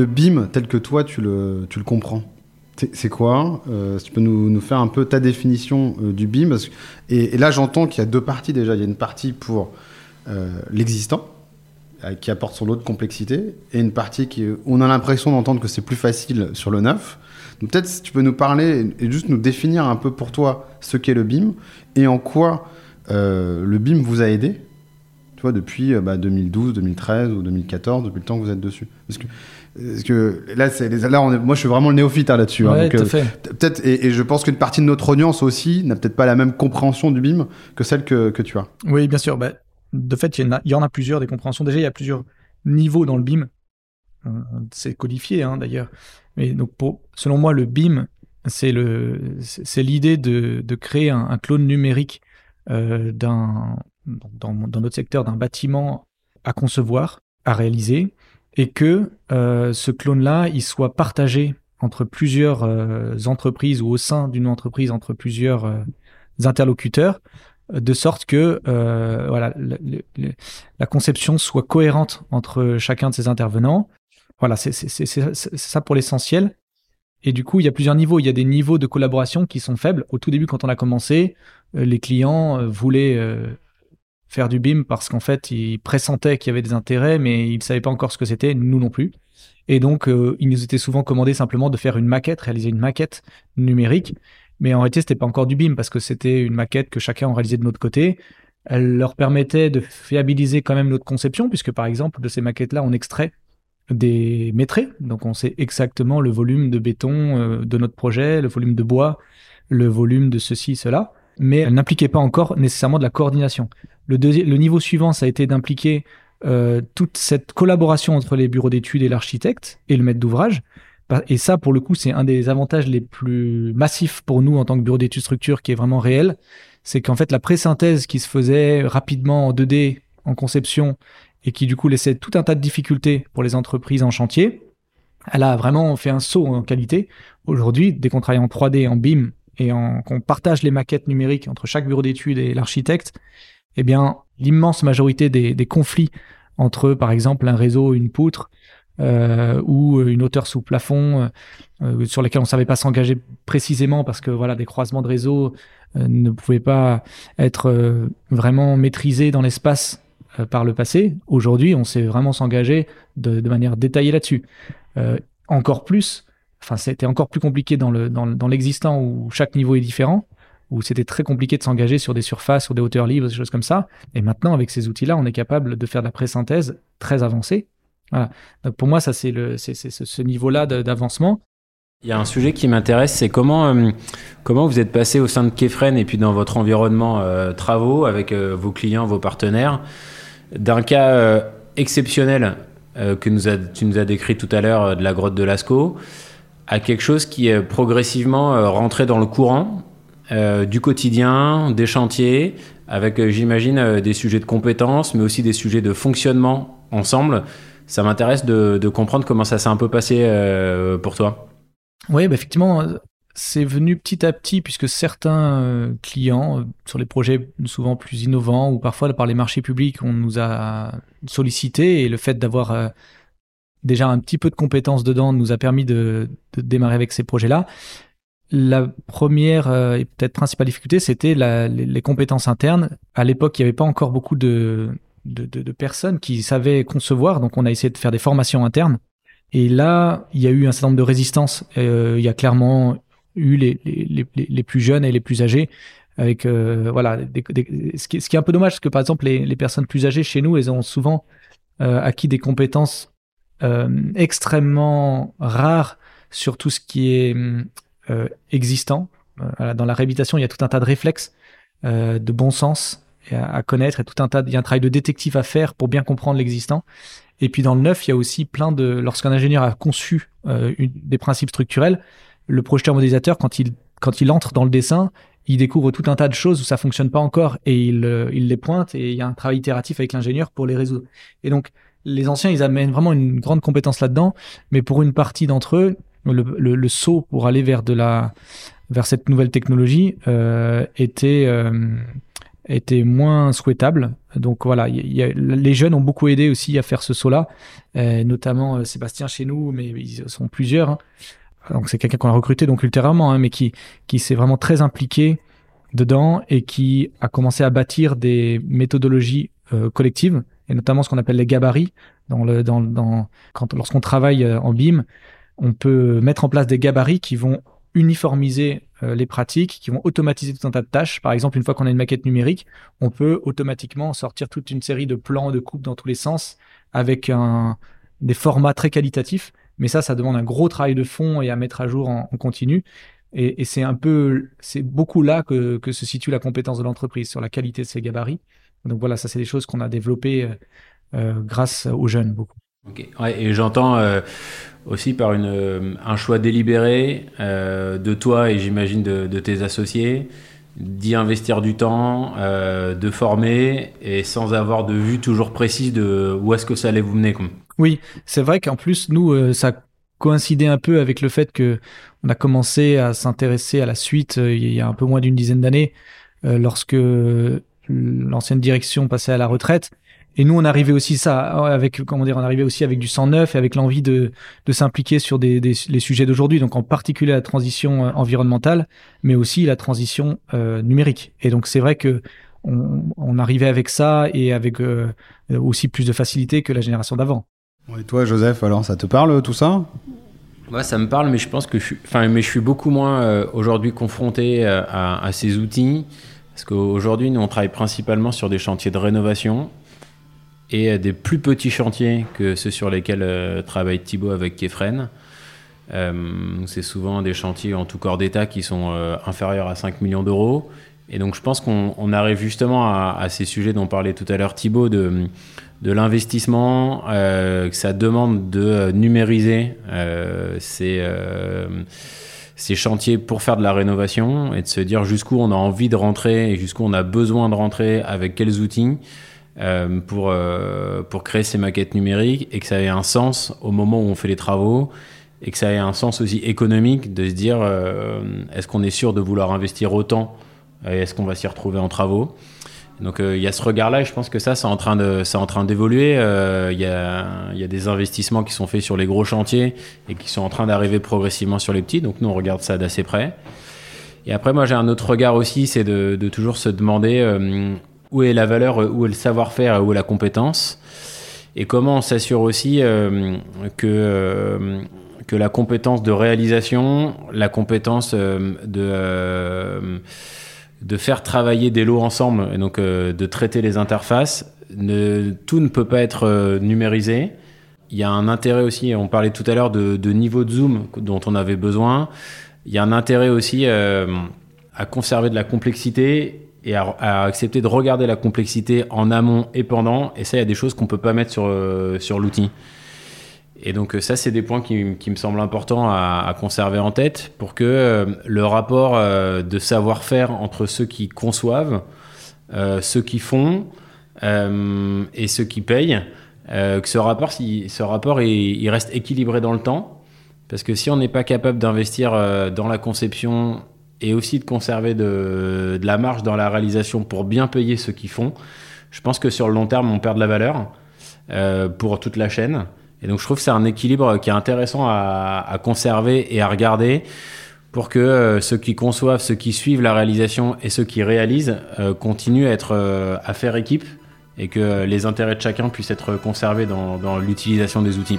le BIM tel que toi tu le, tu le comprends, c'est quoi euh, tu peux nous, nous, faire un peu ta définition euh, du BIM. et, là, j'entends qu'il y a deux parties déjà. Il y a une partie pour euh, l'existant, qui apporte son lot de complexité, et une partie qui, on a l'impression d'entendre que c'est plus facile sur le neuf. Donc peut-être si tu peux nous parler et, juste nous définir un peu pour toi ce qu'est le BIM et en quoi le BIM vous a aidé tu vois, depuis bah, 2012, 2013 ou 2014, depuis le temps que vous êtes dessus. Parce que parce que là, c'est, là on moi, je suis vraiment le néophyte hein, là-dessus. Hein, ouais, euh, peut-être, et, je pense qu'une partie de notre audience aussi n'a peut-être pas la même compréhension du BIM que celle que, que tu as. Oui, bien sûr. Bah, de fait, il y, en a plusieurs des compréhensions. Déjà, il y a plusieurs niveaux dans le BIM. Euh, c'est codifié hein, d'ailleurs. Mais donc, pour, selon moi, le BIM, c'est, le, c'est, l'idée de, de créer un, clone numérique euh, d'un, dans, notre secteur, d'un bâtiment à concevoir, à réaliser, et que euh, ce clone-là, il soit partagé entre plusieurs euh, entreprises ou au sein d'une entreprise entre plusieurs euh, interlocuteurs, de sorte que voilà, la conception soit cohérente entre chacun de ces intervenants. Voilà, c'est ça pour l'essentiel. Et du coup, il y a plusieurs niveaux. Il y a des niveaux de collaboration qui sont faibles. Au tout début, quand on a commencé, les clients voulaient faire du BIM parce qu'en fait, ils pressentaient qu'il y avait des intérêts, mais ils ne savaient pas encore ce que c'était, nous non plus. Et donc, euh, il nous était souvent commandé simplement de faire une maquette, réaliser une maquette numérique. Mais en réalité, c'était pas encore du BIM parce que c'était une maquette que chacun réalisait de notre côté. Elle leur permettait de fiabiliser quand même notre conception, puisque par exemple, de ces maquettes-là, on extrait des métrés. Donc, on sait exactement le volume de béton euh, de notre projet, le volume de bois, le volume de ceci, cela. Mais elle n'impliquait pas encore nécessairement de la coordination. Le, niveau suivant, ça a été d'impliquer euh, toute cette collaboration entre les bureaux d'études et l'architecte et le maître d'ouvrage. Et ça, pour le coup, c'est un des avantages les plus massifs pour nous en tant que bureau d'études structure qui est vraiment réel. C'est qu'en fait, la pré-synthèse qui se faisait rapidement en 2D, en conception, et qui du coup laissait tout un tas de difficultés pour les entreprises en chantier, elle a vraiment fait un saut en qualité. Aujourd'hui, dès qu'on travaille en 3D, en BIM, et qu'on partage les maquettes numériques entre chaque bureau d'études et l'architecte, eh bien, l'immense majorité des, conflits entre, par exemple, un réseau, une poutre, euh, ou une hauteur sous plafond euh, sur lesquels on ne savait pas s'engager précisément parce que voilà des croisements de réseaux euh, ne pouvaient pas être vraiment maîtrisés dans l'espace par le passé. Aujourd'hui, on sait vraiment s'engager de, manière détaillée là-dessus. encore plus, enfin c'était encore plus compliqué dans l'existant où chaque niveau est différent où c'était très compliqué de s'engager sur des surfaces, sur des hauteurs libres, des choses comme ça. Et maintenant, avec ces outils-là, on est capable de faire de la pré-synthèse très avancée. Voilà. Donc pour moi, ça, c'est ce niveau-là d'avancement. Il y a un sujet qui m'intéresse, c'est comment, euh, comment vous êtes passé au sein de Kefren et puis dans votre environnement euh, travaux avec euh, vos clients, vos partenaires, d'un cas exceptionnel que tu nous as décrit tout à l'heure de la grotte de Lascaux, à quelque chose qui est progressivement rentré dans le courant euh, du quotidien, des chantiers, avec, euh, j'imagine, euh, des sujets de compétences, mais aussi des sujets de fonctionnement ensemble. Ça m'intéresse de, comprendre comment ça s'est un peu passé pour toi. Oui, bah effectivement, c'est venu petit à petit, puisque certains clients, sur les projets souvent plus innovants, ou parfois par les marchés publics, on nous a sollicité, et le fait d'avoir déjà un petit peu de compétences dedans nous a permis de démarrer avec ces projets-là. La première euh, et peut-être principale difficulté, c'était les, compétences internes. À l'époque, il n'y avait pas encore beaucoup de, de, personnes qui savaient concevoir, donc on a essayé de faire des formations internes. Et là, il y a eu un certain nombre de résistances. Euh, il y a clairement eu les, les, les, plus jeunes et les plus âgés. Avec euh, voilà, ce, qui, ce, qui, est un peu dommage, parce que par exemple, les, personnes plus âgées chez nous, elles ont souvent acquis des compétences extrêmement rares sur tout ce qui est euh, existant. Euh, dans la réhabilitation, il y a tout un tas de réflexes, euh, de bon sens à, connaître, et tout un tas, il y a un travail de détective à faire pour bien comprendre l'existant. Et puis dans le neuf, il y a aussi plein de, lorsqu'un ingénieur a conçu des principes structurels, le projeteur modélisateur, quand il, quand il entre dans le dessin, il découvre tout un tas de choses où ça fonctionne pas encore et il, il les pointe et il y a un travail itératif avec l'ingénieur pour les résoudre. Et donc, les anciens, ils amènent vraiment une grande compétence là-dedans, mais pour une partie d'entre eux, le, saut pour aller vers de la vers cette nouvelle technologie euh, était euh, était moins souhaitable. Donc voilà, les jeunes ont beaucoup aidé aussi à faire ce saut-là, euh, notamment Sébastien chez nous, mais ils sont plusieurs. Hein. Donc c'est quelqu'un qu'on a recruté donc ultérieurement, hein, mais qui qui s'est vraiment très impliqué dedans et qui a commencé à bâtir des méthodologies collectives et notamment ce qu'on appelle les gabarits. Dans le dans, quand lorsqu'on travaille en BIM, on peut mettre en place des gabarits qui vont uniformiser euh, les pratiques, qui vont automatiser tout un tas de tâches. Par exemple, une fois qu'on a une maquette numérique, on peut automatiquement sortir toute une série de plans de coupe dans tous les sens avec des formats très qualitatifs. Mais ça, ça demande un gros travail de fond et à mettre à jour en, continu. Et, c'est un peu, c'est beaucoup là que, que, se situe la compétence de l'entreprise sur la qualité de ces gabarits. Donc voilà, ça c'est des choses qu'on a développées euh, euh grâce aux jeunes beaucoup. Ok, ouais, et j'entends euh, aussi par une, un choix délibéré euh, de toi et j'imagine de, tes associés d'y investir du temps, euh, de former et sans avoir de vue toujours précise de où est-ce que ça allait vous mener. Quoi. Oui, c'est vrai qu'en plus, nous, ça coïncidait un peu avec le fait que on a commencé à s'intéresser à la suite il y a un peu moins d'une dizaine d'années, lorsque l'ancienne direction passait à la retraite. Et nous, on arrivait aussi ça avec comment dire, on arrivait aussi avec du sang neuf et avec l'envie de, de s'impliquer sur des, des, les sujets d'aujourd'hui. Donc en particulier la transition environnementale, mais aussi la transition euh, numérique. Et donc c'est vrai que on, on, arrivait avec ça et avec euh, aussi plus de facilité que la génération d'avant. Et toi, Joseph, alors ça te parle tout ça? Moi, ça me parle, mais je pense que je suis, enfin, mais je suis beaucoup moins euh, aujourd'hui confronté euh, à, à, ces outils. Parce qu'aujourd'hui, nous, on travaille principalement sur des chantiers de rénovation et des plus petits chantiers que ceux sur lesquels euh, travaille Thibaut avec Kefren. Euh, c'est souvent des chantiers en tout corps d'État qui sont euh, inférieurs à 5 millions d'euros. Et donc je pense qu'on arrive justement à, ces sujets dont parlait tout à l'heure Thibaut, de, de l'investissement, euh, que ça demande de numériser ces, ces chantiers pour faire de la rénovation et de se dire jusqu'où on a envie de rentrer et jusqu'où on a besoin de rentrer avec quels outils. Euh, pour, euh, pour créer ces maquettes numériques et que ça ait un sens au moment où on fait les travaux et que ça ait un sens aussi économique de se dire euh, est-ce qu'on est sûr de vouloir investir autant et est-ce qu'on va s'y retrouver en travaux? Donc il y a ce regard-là et je pense que ça c'est en train de c'est en train d'évoluer. Il y, a, y a des investissements qui sont faits sur les gros chantiers et qui sont en train d'arriver progressivement sur les petits. Donc nous on regarde ça d'assez près. Et après moi j'ai un autre regard aussi, c'est de, de, toujours se demander où est la valeur, où est le savoir-faire, où est la compétence, et comment on s'assure aussi euh, que, euh, que la compétence de réalisation, la compétence euh, de, de faire travailler des lots ensemble, et donc de traiter les interfaces, tout ne peut pas être numérisé. Il y a un intérêt aussi, on parlait tout à l'heure de, de, niveau de zoom dont on avait besoin, il y a un intérêt aussi à conserver de la complexité et à, accepter de regarder la complexité en amont et pendant. Et ça, il y a des choses qu'on peut pas mettre sur, euh, sur l'outil. Et donc ça, c'est des points qui, qui, me semblent importants à, à, conserver en tête pour que euh, le rapport euh, de savoir-faire entre ceux qui conçoivent, euh, ceux qui font euh, et ceux qui payent, que ce rapport, si, ce rapport il, reste équilibré dans le temps. Parce que si on n'est pas capable d'investir dans la conception et aussi de conserver de, la marge dans la réalisation pour bien payer ceux qui font, je pense que sur le long terme, on perd de la valeur euh, pour toute la chaîne. Et donc je trouve que c'est un équilibre qui est intéressant à, conserver et à regarder pour que euh, ceux qui conçoivent, ceux qui suivent la réalisation et ceux qui réalisent euh, continuent à, faire équipe et que les intérêts de chacun puissent être conservés dans l'utilisation des outils.